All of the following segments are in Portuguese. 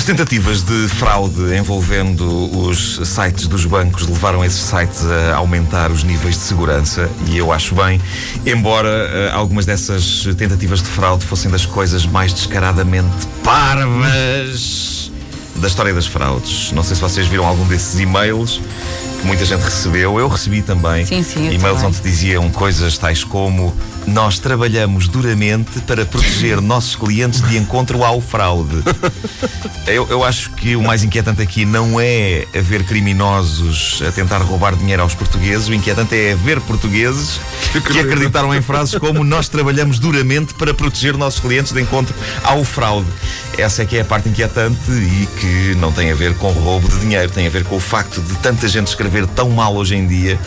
As tentativas de fraude envolvendo os sites dos bancos levaram esses sites a aumentar os níveis de segurança e eu acho bem, embora uh, algumas dessas tentativas de fraude fossem das coisas mais descaradamente parvas da história das fraudes. Não sei se vocês viram algum desses e-mails que muita gente recebeu. Eu recebi também sim, sim, e-mails onde diziam coisas tais como nós trabalhamos duramente para proteger nossos clientes de encontro ao fraude. Eu, eu, acho que o mais inquietante aqui não é haver criminosos a tentar roubar dinheiro aos portugueses, o inquietante é haver portugueses que acreditaram em frases como nós trabalhamos duramente para proteger nossos clientes de encontro ao fraude. Essa é que é a parte inquietante e que não tem a ver com roubo de dinheiro, tem a ver com o facto de tanta gente escrever tão mal hoje em dia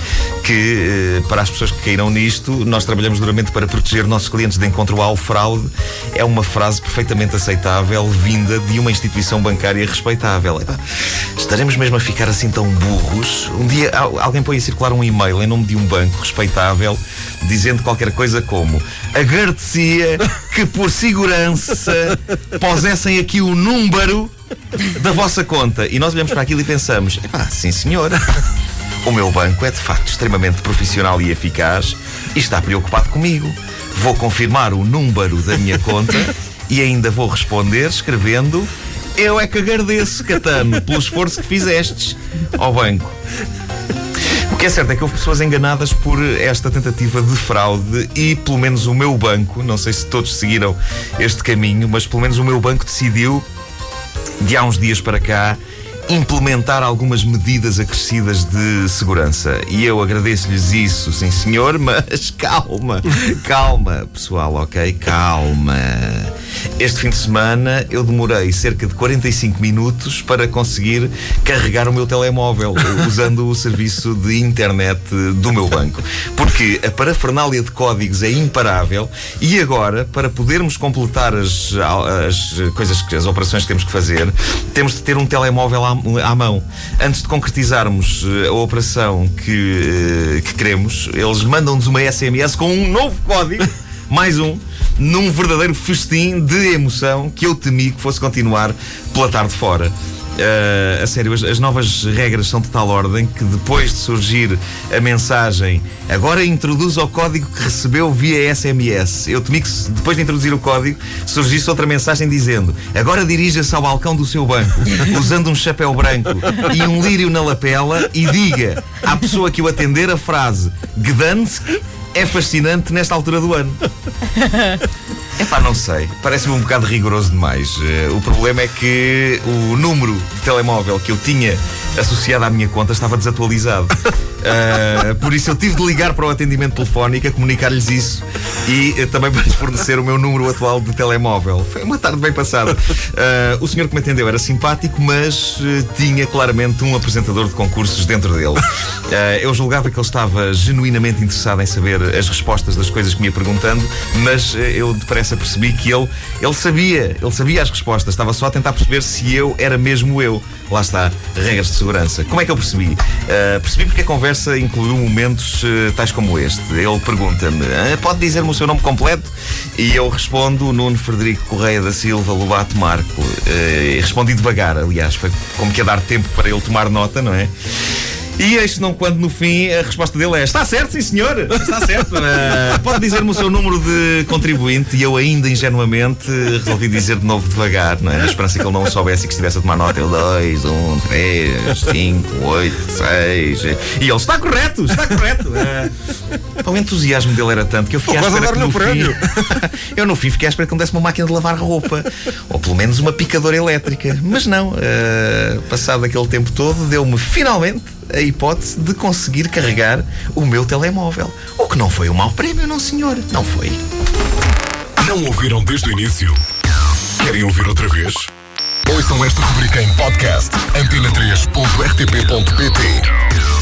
que, eh, para as pessoas que caíram nisto, nós trabalhamos duramente para proteger nossos clientes de encontro ao fraude. É uma frase perfeitamente aceitável, vinda de uma instituição bancária respeitável. Estaremos mesmo a ficar assim tão burros? Um dia alguém põe a circular um e-mail em nome de um banco respeitável dizendo qualquer coisa como agradecia que por segurança pusessem aqui o número da vossa conta. E nós olhamos para aquilo e pensamos: ah, sim senhora. O meu banco é de facto extremamente profissional e eficaz e está preocupado comigo. Vou confirmar o número da minha conta e ainda vou responder escrevendo: Eu é que agradeço, Catano, pelo esforço que fizestes ao banco. O que é certo é que houve pessoas enganadas por esta tentativa de fraude e, pelo menos, o meu banco, não sei se todos seguiram este caminho, mas pelo menos o meu banco decidiu, de há uns dias para cá, implementar algumas medidas acrescidas de segurança. E eu agradeço-lhes isso, sim senhor, mas calma, calma, pessoal, ok? Calma. Este fim de semana eu demorei cerca de 45 minutos para conseguir carregar o meu telemóvel usando o serviço de internet do meu banco. Porque a parafernália de códigos é imparável e agora, para podermos completar as, as coisas, as operações que temos que fazer, temos de ter um telemóvel à, à mão. Antes de concretizarmos eh, a operação que, eh, que queremos, eles mandam-nos uma SMS com um novo código, mais um num verdadeiro festim de emoção que eu temi que fosse continuar pela tarde fora. Uh, a sério, as, as, novas regras são de tal ordem que depois de surgir a mensagem agora introduz o código que recebeu via SMS. Eu temi que depois de introduzir o código surgisse outra mensagem dizendo agora dirija-se ao balcão do seu banco usando um chapéu branco e um lírio na lapela e diga à pessoa que o atender a frase Gdansk é fascinante nesta altura do ano. Epá, não sei. Parece-me um bocado rigoroso demais. Uh, o problema é que o número de telemóvel que eu tinha associado à minha conta estava desatualizado. Uh, por isso eu tive de ligar para o atendimento telefónico, comunicar-lhes isso e uh, também para lhes fornecer o meu número atual de telemóvel. Foi uma tarde bem passada. Uh, o senhor que me atendeu era simpático, mas tinha claramente um apresentador de concursos dentro dele. eu julgava que ele estava genuinamente interessado em saber as respostas das coisas que me ia perguntando, mas eu depressa percebi que ele, ele sabia, ele sabia as respostas, estava só a tentar perceber se eu era mesmo eu. Lá está, regras de segurança. Como é que eu percebi? percebi porque a conversa incluiu momentos uh, tais como este. Ele pergunta-me: ah, pode dizer-me o seu nome completo? E eu respondo: Nuno Frederico Correia da Silva Lobato Marco. Uh, respondi devagar, aliás, foi como que a dar tempo para ele tomar nota, não é? E eis não quando no fim a resposta dele é: Está certo, sim senhor, está certo. Uh, pode dizer-me o seu número de contribuinte? E eu, ainda ingenuamente, resolvi dizer de novo devagar, não é? na esperança que ele não soubesse e que estivesse a tomar nota. Eu: 2, 1, 3, 5, 8, 6. E ele: Está correto, está correto. Uh, o entusiasmo dele era tanto que eu fiquei Pô, à espera que no fim. eu no fim fiquei à espera que me desse uma máquina de lavar roupa ou pelo menos uma picadora elétrica. Mas não, uh, passado aquele tempo todo, deu-me finalmente a hipótese de conseguir carregar o meu telemóvel. O que não foi um mau prémio, não senhor. Não foi. Não ouviram desde o início? Querem ouvir outra vez? Ouçam esta rubrica em podcast antena3.rtp.pt